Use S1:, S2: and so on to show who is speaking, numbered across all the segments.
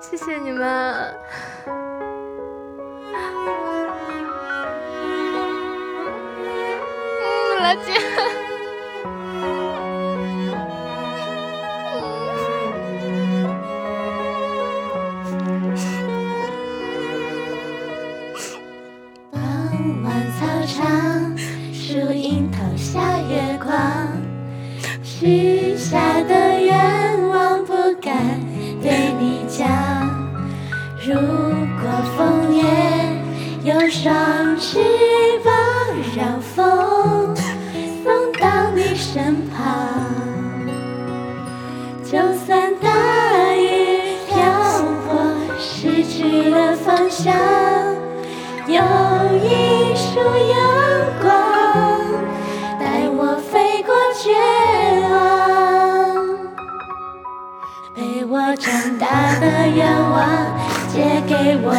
S1: 谢谢你们。
S2: 来见傍晚操场树荫投下月光许下的翅膀，让风送到你身旁。就算大雨瓢泼，失去了方向，有一束阳光带我飞过绝望。陪。我长大的愿望，借给我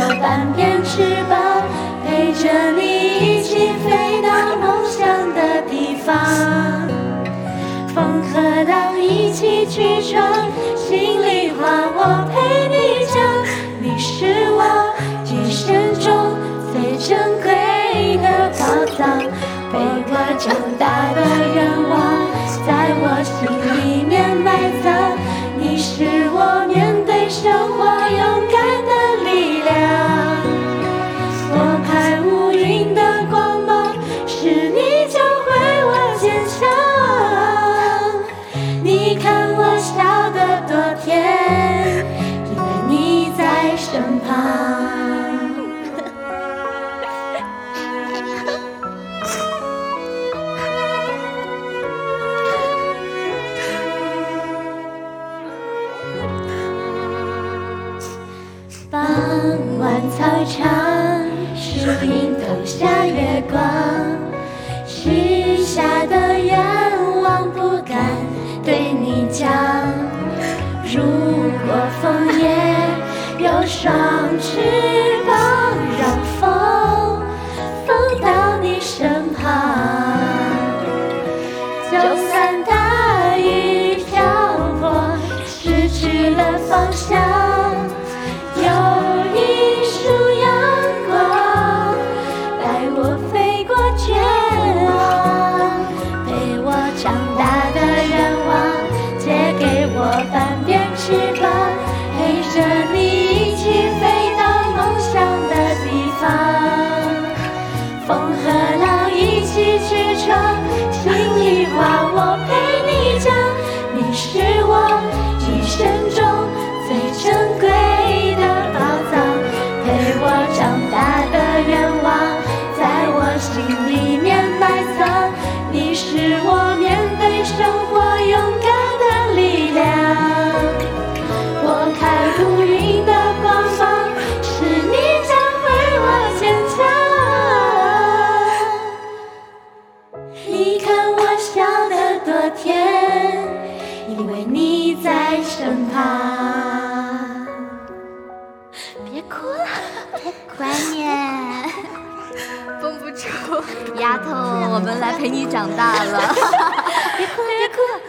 S2: 风和浪一起去闯，心里话我陪你讲。你是我一生中最珍贵的宝藏，陪我长大的傍晚操场，树荫投下月光，许下的愿望不敢对你讲。如果枫叶有双翅膀，让风送到你身旁。就算大雨瓢泼，失去了方向。和老一起去闯，身旁，
S1: 别哭了，
S3: 乖念，
S1: 绷不住，
S3: 丫头，我们来陪你长大了，
S1: 别哭了，别哭。了。